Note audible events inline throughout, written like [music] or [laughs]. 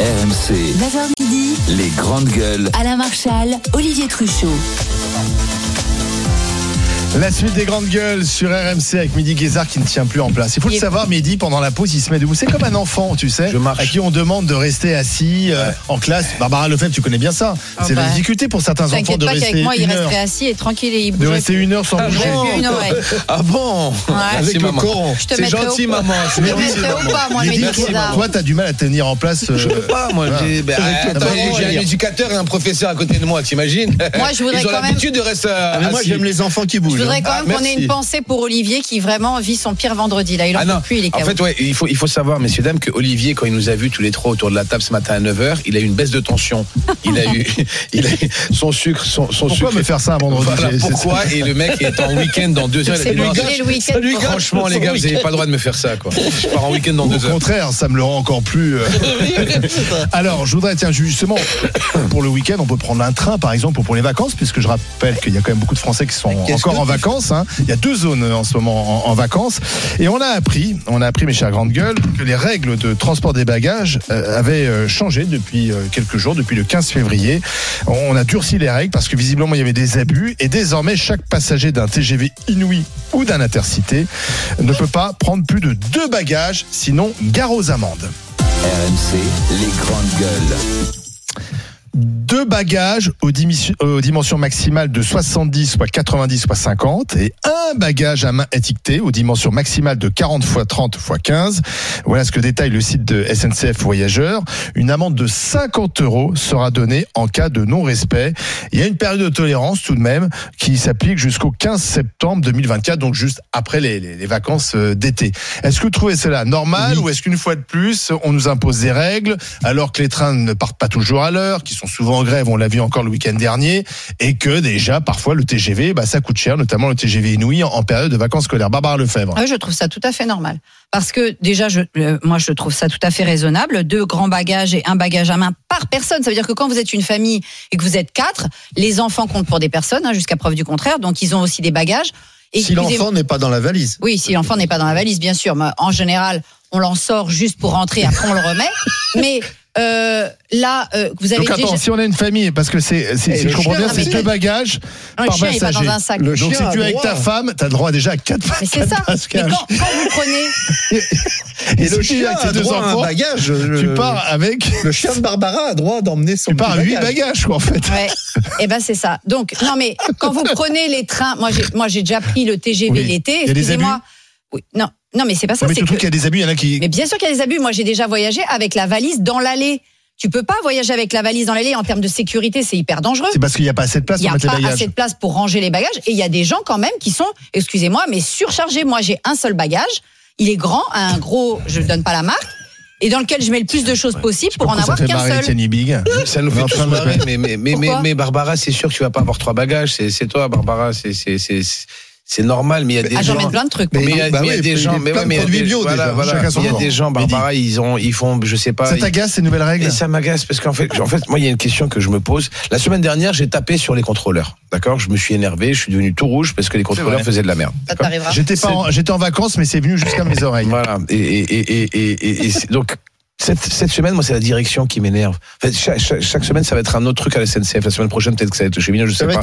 RMC, 9h midi, les grandes gueules. Alain Marchal, Olivier Truchot. La suite des grandes gueules sur RMC avec Midi Guézard qui ne tient plus en place. Il faut le savoir, Midi, pendant la pause, il se met debout. C'est comme un enfant, tu sais, Je marche. à qui on demande de rester assis euh, en classe. Barbara Lefebvre, tu connais bien ça. Ah C'est la bah. difficulté pour certains enfants T'inquiète de pas rester qu'avec moi, il resterait assis et tranquille et il De rester plus. une heure sans Ah, bouger. Ah bon Ouais. Avec le coron. Je te C'est gentil, maman. Je te mettrai au pas, moi, Mehdi, Mehdi Guézard. toi, t'as du mal à tenir en place. euh, Je peux pas, moi. J'ai ben, Avec un éducateur et un professeur à côté de moi, t'imagines Moi, je voudrais Ils ont quand même- l'habitude de rester Ah, moi j'aime les enfants qui bougent. Je voudrais hein. quand Ah, même qu'on ait une pensée pour Olivier qui vraiment vit son pire vendredi. Là, il en Ah plus, il est en fait, ouais, il faut, il faut savoir, messieurs, dames, que Olivier, quand il nous a vus tous les trois autour de la table ce matin à 9h, il a eu une baisse de tension. Il a eu, [laughs] il a eu son sucre, son, son Pourquoi sucre. me faire ça un vendredi Voilà pourquoi. Et le mec est en week-end dans deux heures. il a C'est dit, lui le week-end. Franchement, les gars, vous n'avez pas le droit de me faire ça, quoi. Je pars en week-end dans Au deux heures. contraire, ça me le rend encore plus. euh, [laughs] Alors, je voudrais, tiens, justement, pour le week-end, on peut prendre un train, par exemple, pour les vacances, puisque je rappelle qu'il y a quand même beaucoup de Français qui sont encore en tu hein. Il y a deux zones en ce moment en, en vacances. Et on a appris, on a appris, mes chers grandes gueules, que les règles de transport des bagages euh, avaient euh, changé depuis euh, quelques jours, depuis le 15 février. On a durci les règles parce que visiblement, il y avait des abus. Et désormais, chaque passager d'un TGV Inouï ou d'un Intercité ne peut pas prendre plus de deux bagages, sinon gare aux amendes. RMC, les grandes gueules. Deux bagages aux, dimis- aux dimensions maximales de 70, soit 90, soit 50, et un bagage à main étiqueté aux dimensions maximales de 40 fois 30 fois 15. Voilà ce que détaille le site de SNCF Voyageurs. Une amende de 50 euros sera donnée en cas de non-respect. Il y a une période de tolérance tout de même qui s'applique jusqu'au 15 septembre 2024, donc juste après les, les- les vacances euh, d'été. Est-ce que vous trouvez cela normal ou est-ce qu'une fois de plus, on nous impose des règles alors que les trains ne partent pas toujours à l'heure, qui sont souvent en grève, on l'a vu encore le week-end dernier, et que déjà parfois le TGV, bah, ça coûte cher, notamment le TGV Inouï en, en période de vacances scolaires. Barbara Lefebvre. Ah oui, je trouve ça tout à fait normal. Parce que déjà, je, euh, moi, je trouve ça tout à fait raisonnable. Deux grands bagages et un bagage à main par personne. Ça veut dire que quand vous êtes une famille et que vous êtes quatre, les enfants comptent pour des personnes, hein, jusqu'à preuve du contraire. Donc, ils ont aussi des bagages. Si l'enfant n'est pas dans la valise. Oui, si l'enfant n'est pas dans la valise, bien sûr. Mais en général, on l'en sort juste pour rentrer, après on le remet. [laughs] Mais euh, là, euh, vous avez Donc attends, déjà... si on a une famille, parce que c'est, si, Et si je comprends chien, bien, c'est deux bagages le par chien n'est pas passager. dans un sac. Le Donc si chien tu es avec ta femme, t'as le droit déjà à quatre Mais c'est ça. Mais quand, quand vous prenez... [laughs] Et si le tu chien avec tes a deux à un enfants, bagage. tu le- pars avec, Le chien de Barbara a droit d'emmener son tu pars à huit bagage. bagages, quoi, en fait. Ouais. [laughs] Eh ben c'est ça. Donc non mais quand vous prenez les trains, moi j'ai moi j'ai déjà pris le TGV Oui. l'été. Il Excusez-moi. Oui. Non non mais c'est pas ça. mais c'est tu trouves que- qu'il y a des abus, il y en a qui. Mais bien sûr qu'il y a des abus. Moi j'ai déjà voyagé avec la valise dans l'allée. Tu peux pas voyager avec la valise dans l'allée en termes de sécurité, c'est hyper dangereux. C'est parce qu'il n'y a pas assez de place Il n'y pour a mettre les pas assez de place pour ranger les bagages. Et il y a des gens quand même qui sont, excusez-moi, mais surchargés. Moi, j'ai un seul bagage. Il est grand, un gros, je ne donne pas la marque, et dans lequel je mets le plus de choses possible pour en avoir qu'un seul. Ça nous fait tous marrer, mais, mais, mais, mais, mais Barbara, c'est sûr que tu vas pas avoir trois bagages. C'est c'est toi, Barbara. C'est c'est normal, mais il y a des Ah, gens. plein de trucs. Mais il y a, Bah mais il y a oui, des gens, mais ouais, mais il y a des- bio, voilà, déjà. voilà. Chacun son il y a des gens. Barbara, ils ont, ils font, je sais pas. Ça ils- t'agace ces nouvelles règles Et ça m'agace parce qu'en fait, en fait, moi, il y a une question que je me pose. La semaine dernière, j'ai tapé sur les contrôleurs. D'accord Je me suis énervé, je suis devenu tout rouge parce que les contrôleurs faisaient de la merde. Ça d'accord t'arrivera. J'étais pas, en, j'étais en vacances, mais c'est venu jusqu'à mes oreilles. Voilà. Et, et, et, et, et, et- et c'est- donc. Cette, cette semaine, moi, c'est la direction qui m'énerve. En fait, chaque, chaque, chaque semaine, ça va être un autre truc à la SNCF. La semaine prochaine, peut-être que ça va être Vignon, je sais pas.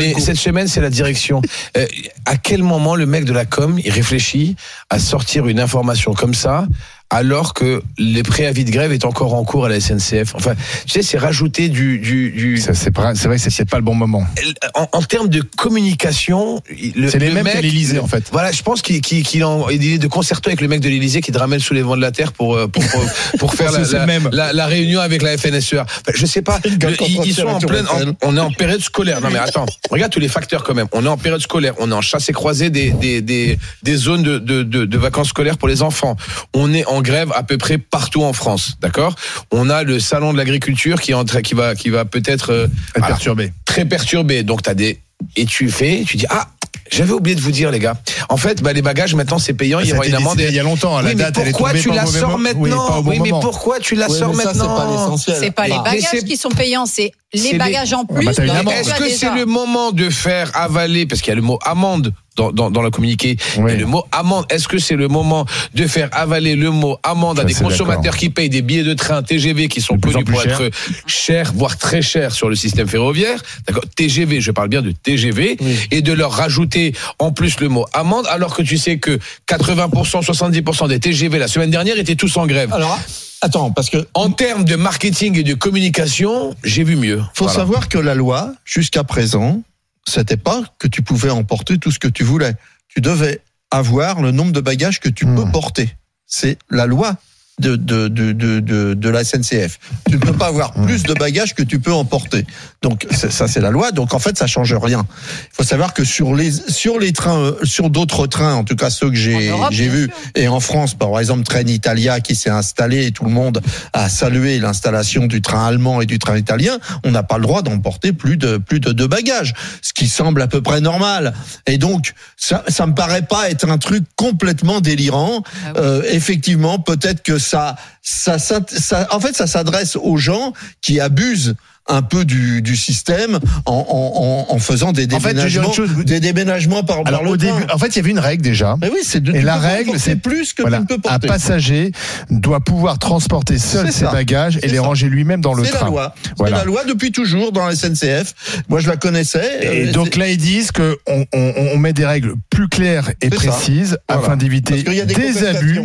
Mais cette semaine, c'est la direction. Euh, à quel moment le mec de la com, il réfléchit à sortir une information comme ça, alors que les préavis de grève est encore en cours à la SNCF Enfin, tu sais, c'est rajouter du... du, du C'est vrai c'est pas le bon moment. en, en termes de communication... le- C'est les le mêmes mec- qu'à l'Élysée, en fait. Voilà, je pense qu'il en- il est de concerto avec le mec de l'Élysée qui te ramène sous les vents de la terre pour euh, pour pour, [laughs] pour faire la, C'est le la, même. la- la réunion avec la FNSEA. Enfin, je sais pas, [laughs] le- ils, ils sont en pleine, en- on est en période scolaire. Non mais attends, regarde tous les facteurs quand même. On est en période scolaire, on est en chasse et croisée des des des, des zones de, de, de, de vacances scolaires pour les enfants. On est en grève à peu près partout en France, d'accord? On a le salon de l'agriculture qui est en train- qui va qui va peut-être euh, perturbé. très perturbé. Donc t'as des et tu fais, tu dis ah. J'avais oublié de vous dire les gars. En fait, bah, les bagages, maintenant, c'est payant. Il y aura une amende. il y a longtemps. La Oui, mais date, elle est pourquoi tu la sors maintenant Oui, bon mais pourquoi tu la sors c'est maintenant? pas l'essentiel. C'est pas les Ah. Mais bagages qui sont payants, C'est les bagages en plus. bah, Est-ce que c'est le moment de faire avaler, parce qu'il y a le mot amende dans, dans, dans le communiqué, Oui. et le mot amende, est-ce que c'est le moment de faire avaler le mot amende à des consommateurs qui payent des billets de train TGV qui sont De plus en connus plus pour cher. être chers, voire très chers sur le système ferroviaire, d'accord TGV, je parle bien de TGV, et de leur rajouter en plus le mot amende, alors que tu sais que 80%, 70% des TGV la semaine dernière étaient tous en grève. Alors, attends, parce que En termes de marketing et de communication, j'ai vu mieux. faut Voilà. savoir que la loi, jusqu'à présent, c'était pas que tu pouvais emporter tout ce que tu voulais. Tu devais avoir le nombre de bagages que tu Hmm. peux porter. C'est la loi de, de, de, de, de, de la SNCF. Tu ne peux pas avoir plus de bagages que tu peux emporter. Donc ça c'est la loi. Donc en fait ça change rien. Il faut savoir que sur les sur les trains, euh, sur d'autres trains, en tout cas ceux que j'ai j'ai sûr. et en France, par exemple, Trenitalia qui s'est installé et tout le monde a salué l'installation du train allemand et du train italien, on n'a pas le droit d'emporter plus de plus de deux bagages, ce qui semble à peu près normal. Et donc, ça, ça me paraît pas être un truc complètement délirant. Ah oui. Euh, effectivement, peut-être que ça, ça, ça, ça- en fait, ça s'adresse aux gens qui abusent un peu du, du système en, en, en, en faisant des En fait, déménagements, chose. des déménagements par, par Alors, le au train. début, en fait, il y avait une règle déjà. Mais oui, c'est de, Et la règle, c'est plus que Voilà, tu ne peux un porter. passager doit pouvoir transporter seul ses ça. bagages et les ça. ranger lui-même dans le C'est la train. loi. Voilà. C'est la loi depuis toujours dans la SNCF. Moi, je la connaissais. Et Euh, donc là, ils disent qu'on on, on, on met des règles plus claires et Voilà. afin d'éviter des des, abus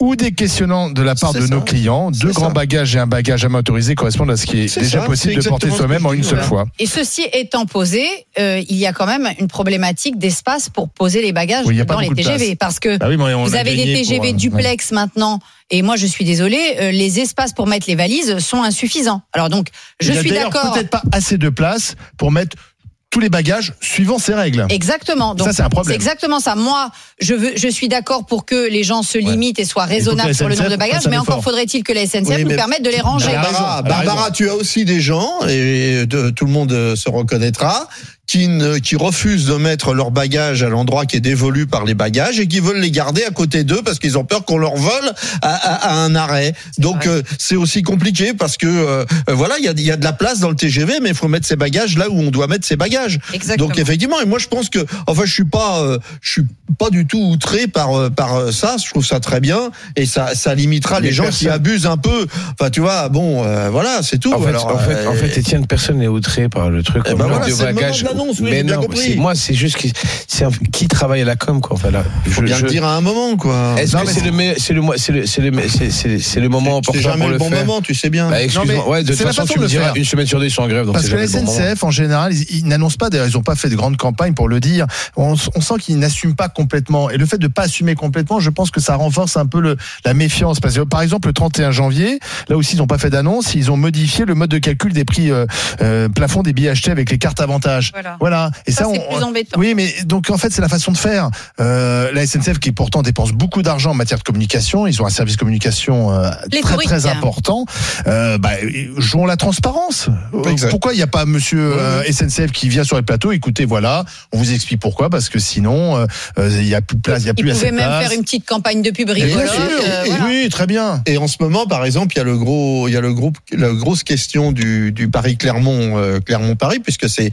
ou des questionnements de la part de ça. nos clients. Deux grands ça. bagages et un bagage à main autorisé correspondent à ce qui est, déjà ça, possible de porter soi-même en une seule fois. Et ceci étant posé, euh, il y a quand même une problématique d'espace pour poser les bagages Oui, dans les TGV. Parce que Ah oui, on vous avez des TGV pour, euh, duplex maintenant. Et moi, je suis désolée, euh, les espaces pour mettre les valises sont insuffisants. Alors donc, je Il y a suis d'accord. Peut-être pas assez de place pour mettre tous les bagages suivant ces règles. Exactement. Donc, Ça, c'est un problème. exactement ça. Moi, je veux, je suis d'accord pour que les gens se limitent et soient raisonnables sur le nombre de bagages, mais encore faudrait-il que la SNCF Oui, nous permette de les ranger. Barbara, Barbara, tu as aussi des gens, et de- tout le monde se reconnaîtra, qui, ne, qui refusent de mettre leurs bagages à l'endroit qui est dévolu par les bagages et qui veulent les garder à côté d'eux parce qu'ils ont peur qu'on leur vole à, à- à un arrêt. Donc euh, c'est aussi compliqué parce que euh, euh, voilà, il y a, il y a de la place dans le TGV, mais il faut mettre ses bagages là où on doit mettre ses bagages. Exactement. Donc effectivement, et moi je pense que, enfin, je suis pas, euh, je suis pas du tout outré par euh, par euh, ça. Je trouve ça très bien et ça ça limitera les gens qui abusent un peu. Enfin, tu vois, bon, euh, voilà, c'est tout. En fait, Alors, en fait, en fait, Étienne, personne n'est outré par le truc. Eh ben voilà, de le l'annonce, oui, j'ai bien compris. moi, c'est juste qui, c'est un- qui travaille à la com, quoi. Enfin, là, faut je- bien je- le dire à un moment, quoi. Est-ce que c'est le, me- c'est le, c'est le, c'est le, c'est- le moment C'est opportun jamais pour le le bon faire moment, tu sais bien. Bah, excuse-moi. Ouais, de toute façon, façon tu me diras faire. une semaine sur deux, ils sont en grève. donc Parce que la. SNCF, en général, ils, ils n'annoncent pas, d'ailleurs, ils n'ont pas fait de grande campagne pour le dire. On, on sent qu'ils n'assument pas complètement. Et le fait de pas assumer complètement, je pense que ça renforce un peu le, la méfiance. Parce que, par exemple, le 31 janvier, là aussi, ils n'ont pas fait d'annonce, ils ont modifié le mode de calcul des prix euh, euh, plafond des billets achetés avec les cartes avantages. Voilà. Voilà. Et Ça, ça, c'est on- plus embêtant. Oui, mais donc en fait, c'est la façon de faire. Euh, la SNCF, qui pourtant dépense beaucoup d'argent en matière de communication, ils ont un service communication euh, très très important. Euh, bah, jouons la transparence. Exact. Pourquoi il n'y a pas Monsieur euh, SNCF qui vient sur les plateaux? Écoutez, voilà, on vous explique pourquoi, parce que sinon, euh, euh, il n'y a plus de place, il n'y a Ils plus pouvaient assez de même place. faire une petite campagne de pub rigolote. euh, voilà. oui, très bien. Et en ce moment, par exemple, il y a le gros, il y a le groupe, la grosse question du, du Paris Clermont, euh, Clermont Paris, puisque c'est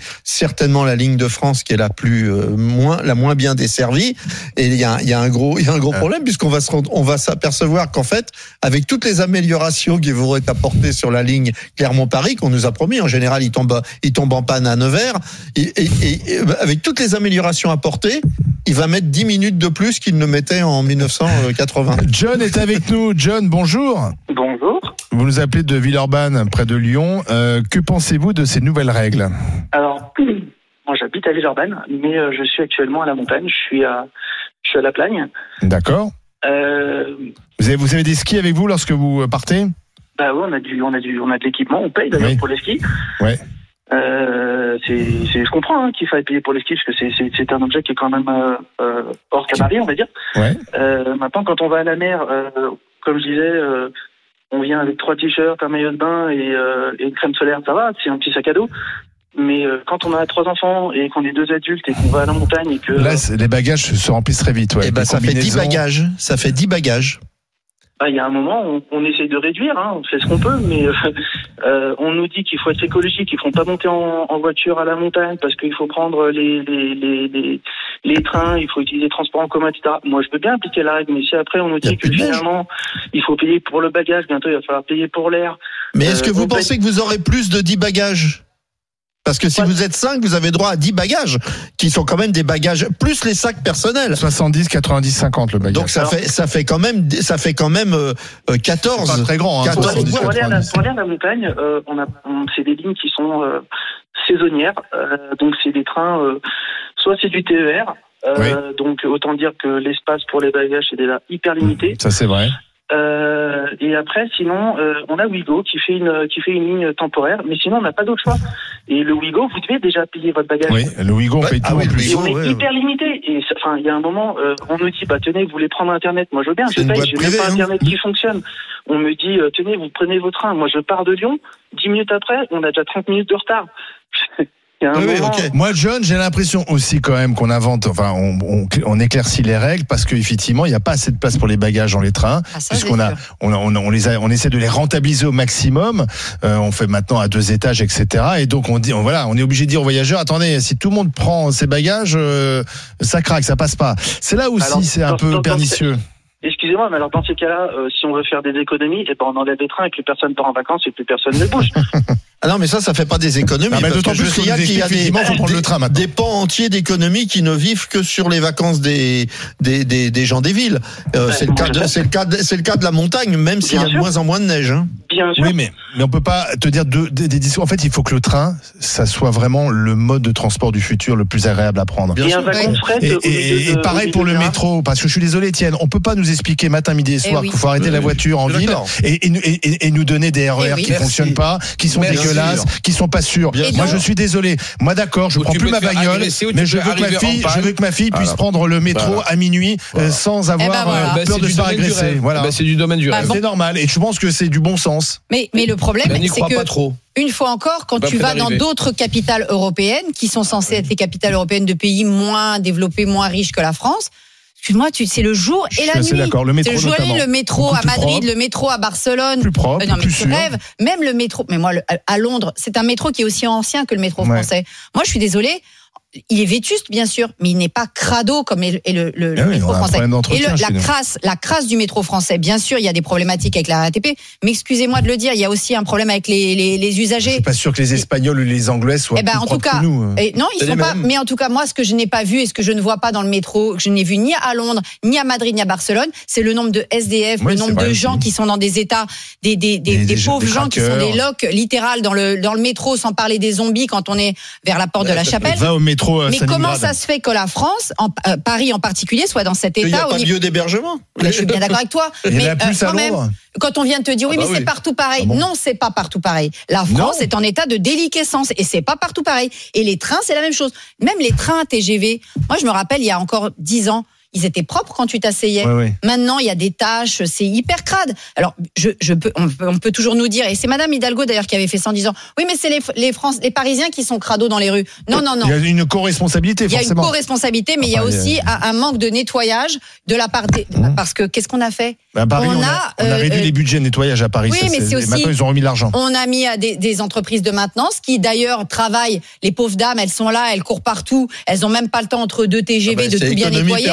certainement la ligne de France qui est la plus euh, moins, la moins bien desservie. Et il y a, il y a un gros, il y a un gros problème puisqu'on va se rendre, on va s'apercevoir qu'en fait, avec toutes les améliorations qui vont être apportées sur la ligne Clermont Paris qu'on nous a promis, en général, il tombe, il tombe en panne à Nevers, et, et, et- et avec toutes les améliorations apportées, il va mettre 10 minutes de plus qu'il ne mettait en 1980. John est avec nous. John, bonjour. Bonjour. Vous nous appelez de Villeurbanne, près de Lyon. Euh, que pensez-vous de ces nouvelles règles? Alors, j'habite à Villeurbanne, mais euh, je suis actuellement à la montagne. Je suis à, je suis à la Plagne. D'accord. Euh, Vous avez, vous avez des skis avec vous lorsque vous euh, partez? Bah ouais, on a du, on a du, on a de l'équipement. On paye d'ailleurs Oui. pour les skis. Ouais. Euh, c'est, c'est, je comprends hein, qu'il faille payer pour les skis parce que c'est, un objet qui est quand même euh, hors cabaret, on va dire. Ouais. Maintenant, quand on va à la mer, comme je disais, on vient avec trois t-shirts, un maillot de bain et, euh, et une crème solaire, ça va, c'est un petit sac à dos. Mais euh, quand on a trois enfants et qu'on est deux adultes et qu'on va à la montagne et que Là, c'est- les bagages se remplissent très vite. Ouais. Eh ben, ça fait 10 combinaisons. bagages. Ça fait 10 bagages. bah, il y a un moment, on, on essaye de réduire, hein, on fait ce qu'on peut, mais euh, euh, on nous dit qu'il faut être écologique, qu'il faut pas monter en, en voiture à la montagne parce qu'il faut prendre les, les, les, les, les trains, il faut utiliser les transports en commun, etc. Moi, je peux bien appliquer la règle, mais si après on nous dit que finalement, il faut payer pour le bagage, bientôt il va falloir payer pour l'air. Mais est-ce que Euh, vous on pensez que vous aurez plus de 10 bagages? Parce que si vous êtes 5, vous avez droit à 10 bagages, qui sont quand même des bagages, plus les sacs personnels. 70, 90, 50 le bagage. Donc ça Alors- fait, ça fait quand même, ça fait quand même euh, euh, c'est 14. pas très grand. Hein, 14, Pour aller, 70, pour aller à la, 90. pour aller à la montagne, euh, on a, on- c'est des lignes qui sont euh, saisonnières. euh, donc c'est des trains, euh, soit c'est du TER. euh, Donc autant dire que l'espace pour les bagages est déjà hyper limité. Ça, c'est vrai. Euh, et après, sinon, euh, on a Wigo qui fait une qui fait une ligne temporaire, mais sinon on n'a pas d'autre choix. Et le Wigo, vous devez déjà payer votre bagage. Oui, le Wigo, on paye ah tout en plus. Et on est ouais, hyper limité. Et ça- enfin, il y a un moment, euh, on nous dit, bah tenez, vous voulez prendre Internet. Moi, je veux bien, je paye. J'ai même pas hein. Internet qui fonctionne. On me dit, euh, tenez, vous prenez vos trains. Moi, je pars de Lyon. Dix minutes après, on a déjà 30 minutes de retard. [laughs] Oui, oui, moment. ok. Moi, John, j'ai l'impression aussi quand même qu'on invente, enfin, on, on, on éclaircit les règles parce qu'effectivement, il n'y a pas assez de place pour les bagages dans les trains. Ah, puisqu'on c'est a, on, a- on, a- on les a, on essaie de les rentabiliser au maximum. Euh, on fait maintenant à deux étages, etc. Et donc on dit, on, voilà, on est obligé de dire aux voyageurs, attendez, si tout le monde prend ses bagages, euh, ça craque, ça passe pas. C'est là aussi, c'est un dans- peu dans- dans- pernicieux. Excusez-moi, mais alors dans ces cas-là, euh, si on veut faire des économies, eh ben on enlève les trains et plus personne part en vacances et plus personne ne bouge. [laughs] Ah non, mais ça, ça fait pas des économies. Ah, mais parce d'autant que je plus qu'il y a des, effectivement, faut prendre le train maintenant. des pans entiers d'économies qui ne vivent que sur les vacances des, des, des, des gens des villes. Euh, c'est le cas de, c'est le cas de, c'est le cas de la montagne, même s'il y a de moins en moins de neige. Hein. Bien sûr. Oui, mais, mais on peut pas te dire deux- des, des discours. En fait, il faut que le train, ça soit vraiment le mode de transport du futur le plus agréable à prendre. Bien et sûr. de Et, de- pareil pour le de métro, parce que je suis désolé, Étienne, on peut pas nous expliquer matin, midi et soir oui. qu'il faut arrêter Oui, la oui. voiture en ville et, et nous- et- et- et nous donner des RER Eh oui. qui fonctionnent pas, qui sont Merci. Dégueulasses, qui sont pas sûrs. Bien Moi, sûr. je suis désolé. Moi, d'accord, je Ou prends plus ma bagnole, mais je veux que ma fille, je panne. veux que ma fille puisse Voilà. prendre le métro Voilà. à minuit euh, sans avoir Eh ben voilà. euh, Bah, peur de se faire agresser. Voilà. Bah, c'est du domaine du Bah, rêve. C'est normal. Et je pense que c'est du bon sens. Mais, mais le problème, Ben, c'est pas que trop. une fois encore, quand tu vas dans d'autres capitales européennes, qui sont censées être les capitales européennes de pays moins développés, moins riches que la France, excuse-moi, tu- c'est le jour et la nuit. d'accord. Le métro, le jour et la nuit, notamment. le métro à Madrid, propre. le métro à Barcelone. Plus propre, Euh, non, mais plus sûr. Même le métro, mais moi, le- à Londres, c'est un métro qui est aussi ancien que le métro Ouais. français. Moi, je suis désolée. Il est vétuste, bien sûr, mais il n'est pas crado comme est le, le- le oui, métro français. Et le- la crasse, la crasse du métro français, bien sûr, il y a des problématiques avec la RATP, mais excusez-moi de le dire, il y a aussi un problème avec les, les, les Je usagers. suis pas sûr que les Espagnols ou les Anglais soient Eh ben, plus en tout cas, que nous. hein. Et non, ils sont pas. mêmes. Mais en tout cas, moi, ce que je n'ai pas vu et ce que je ne vois pas dans le métro, que je n'ai vu ni à Londres, ni à Madrid, ni à Barcelone, c'est le nombre de SDF, Oui, le nombre de gens qui sont dans des états, des, des, des, Des- des des- pauvres gens qui sont des locs littéral dans le, dans le métro, sans parler des zombies quand on est vers la porte de la chapelle. Va au métro euh, Mais comment ça se fait que la France, en, euh, Paris en particulier, soit dans cet Il n'y état a au pas lieu d'hébergement. Je suis bien d'accord avec toi. [laughs] Il mais plus à quand même, quand on vient de te dire oui, Ah bah mais c'est oui. partout pareil. Ah bon non, c'est pas partout pareil. La France Non. est en état de déliquescence et c'est pas partout pareil. Et les trains, c'est la même chose. Même les trains TGV. Moi, je me rappelle, il y a encore dix ans, ils étaient propres quand tu t'asseyais. Ouais, ouais. Maintenant, il y a des tâches, c'est hyper crade. Alors, je, je peux, on, peut, on peut toujours nous dire, et c'est Madame Hidalgo d'ailleurs qui avait fait ça en disant, oui, mais c'est les, les, France, les Parisiens qui sont crados dans les rues. Non, non, non. Il y a une co-responsabilité, Il y a une forcément. co-responsabilité, mais il y a Enfin, aussi un, un manque de nettoyage de la part des. Mmh. Parce que qu'est-ce qu'on a fait Paris, on on, a, a, on a euh, réduit euh, les budgets de nettoyage à Paris. Oui, ça, mais c'est aussi- Maintenant, ils ont remis l'argent. On a mis à des, des entreprises de maintenance qui d'ailleurs travaillent. Les pauvres dames, elles sont là, elles courent partout. Elles ont même pas le temps entre deux TGV Ah ben, de tout bien nettoyer.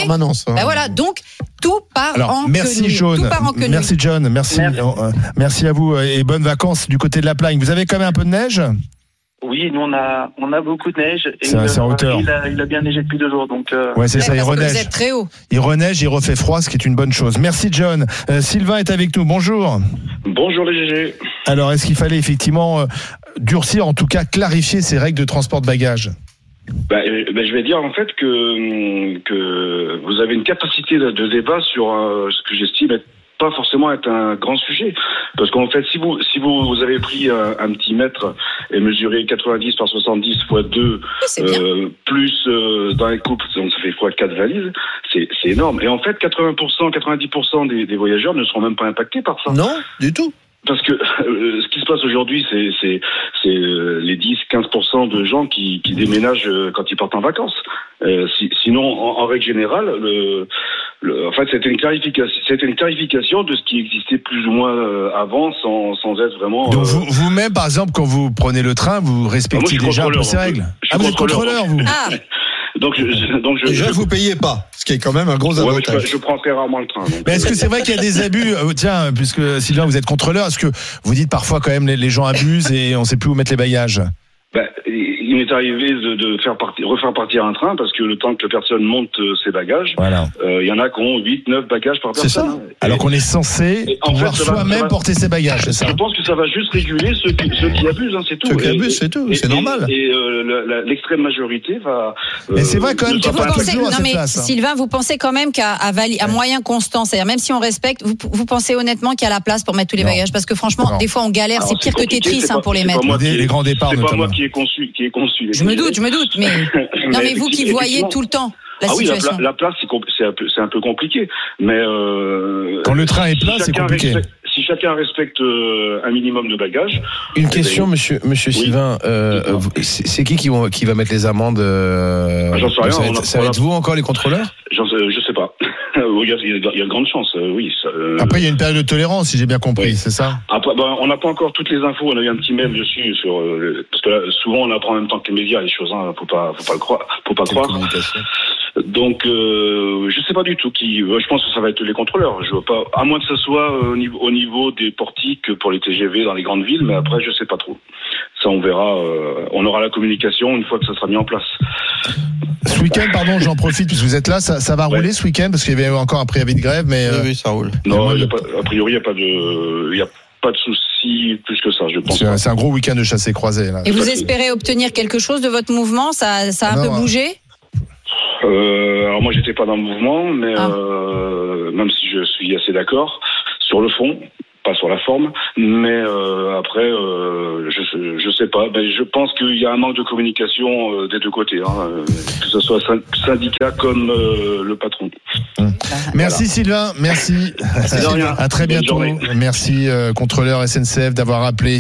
Hein. Ben voilà, donc tout part Alors, en merci quenouille. John. Tout part en. Merci John. Merci, Merci. euh, merci à vous euh, et bonnes vacances du côté de la Plagne. Vous avez quand même un peu de neige? Oui, nous on a on a beaucoup de neige et C'est- c'est en hauteur. Il a, il a bien neigé depuis deux jours, donc. euh, Ouais, c'est Ouais, ça, il parce que vous reneige. êtes très haut. Il reneige, il refait froid, ce qui est une bonne chose. Merci John. Euh, Sylvain est avec nous. Bonjour. Bonjour les GG. Alors, est-ce qu'il fallait effectivement euh, durcir, en tout cas clarifier ces règles de transport de bagages? Bah, euh, bah, je vais dire en fait que, hum, que vous avez une capacité de, de débat sur euh, ce que j'estime être pas forcément être un grand sujet. Parce qu'en fait, si vous, si vous, vous avez pris un, un petit mètre et mesuré 90 par 70 fois 2, Oui, c'est bien. euh, plus euh, dans les couples, donc ça fait fois 4 valises, c'est c'est énorme. Et en fait, 80%, 90% des, des voyageurs ne seront même pas impactés par ça. Non, du tout. Parce que [laughs] euh, ce qui se passe aujourd'hui, c'est c'est c'est euh, les 10-15% de gens qui, qui déménagent euh, quand ils partent en vacances. Euh, si- sinon, en, en règle générale, le, le- en fait, c'était une clarification, c'était une clarification de ce qui existait plus ou moins euh, avant, sans sans être vraiment. Donc euh, vous- vous-même, par exemple, quand vous prenez le train, vous respectez suis déjà ces règles. je suis Ah, vous êtes contrôleur, vous Ah, [laughs] donc je, je- donc je, Déjà, je, vous payez pas, ce qui est quand même un gros ouais, mais je, prends très rarement le train. donc, Mais est-ce euh, que c'est vrai qu'il y a des abus euh, Tiens, puisque Sylvain, vous êtes contrôleur, est-ce que vous dites parfois quand même les, les gens abusent et on ne sait plus où mettre les bagages? Ben, il m'est arrivé de, de faire partir, refaire partir un train parce que le temps que la personne monte euh, ses bagages, Voilà. euh, il y en a qui ont 8, 9 bagages par C'est personne. ça. hein. Alors qu'on est censé pouvoir soi-même porter ses bagages, c'est ça Je pense que ça va juste réguler ceux qui, ceux qui abusent, hein, c'est tout. Ceux qui abusent, c'est tout, c'est normal. Et euh, l'extrême majorité va. Mais c'est vrai quand même qu'il les pensez, à non cette mais place, hein. Sylvain, vous pensez quand même qu'à à, vali- à moyen constant, c'est-à-dire même si on respecte, vous, vous pensez honnêtement qu'il y a la place pour mettre tous les Non. bagages? Parce que franchement, Non. des fois on galère, c'est pire que Tetris c'est hein, pour les c'est pas mettre. moi Des- qui- les grands départs, C'est pas moi qui ai conçu, Je me doute, je me doute, mais [laughs] non mais vous qui voyez tout le temps la ah oui, la, situation. pla- la place, c'est un, peu- c'est un peu compliqué. Mais euh, Quand le train est si plein, c'est compliqué. respecte- si chacun respecte euh, un minimum de bagages, Une Eh question, ben, monsieur, monsieur oui. Sylvain. euh, c'est qui qui, vont- qui va mettre les amendes euh, Ah, j'en sais rien, Ça va on être, a- ça va on a- être vous encore les contrôleurs? Sais- je sais pas. [laughs] il, y a, il y a de grandes chances, euh, oui. ça, euh, Après, il y a une période de tolérance, si j'ai bien compris, Oui. c'est ça? Après, ben, on n'a pas encore toutes les infos. On a eu un petit mail dessus sur euh, parce que là, souvent on apprend en même temps que les médias les choses. Hein, faut pas, faut pas le croire, faut pas croire. Donc, euh, je sais pas du tout qui. euh, Je pense que ça va être les contrôleurs. Je vois pas, à moins que ce soit euh, au niveau, au niveau des portiques pour les TGV dans les grandes villes, mais après je sais pas trop. Ça, on verra. euh, on aura la communication une fois que ça sera mis en place. Ce week-end, pardon, j'en profite puisque vous êtes là, ça, ça va Ouais. rouler ce week-end parce qu'il y avait encore un préavis de grève, mais Oui, euh, oui, ça roule. Non, moi, il y a je- pas, a priori, il y a pas de, il y a pas de souci plus que ça. Je pense. c'est un, un gros week-end de chassé croisé. Là. Et vous espérez obtenir quelque chose de votre mouvement? Ça, ça a un Non, peu euh, bougé? Euh, alors moi j'étais pas dans le mouvement, mais Ah. euh, même si je suis assez d'accord sur le fond, pas sur la forme, mais euh, après euh, je je sais pas. Ben, je pense qu'il y a un manque de communication euh, des deux côtés, hein, euh, que ce soit syn- syndicat comme euh, le patron. Merci Sylvain, merci. Rien. À très bientôt. Merci euh, contrôleur SNCF d'avoir appelé.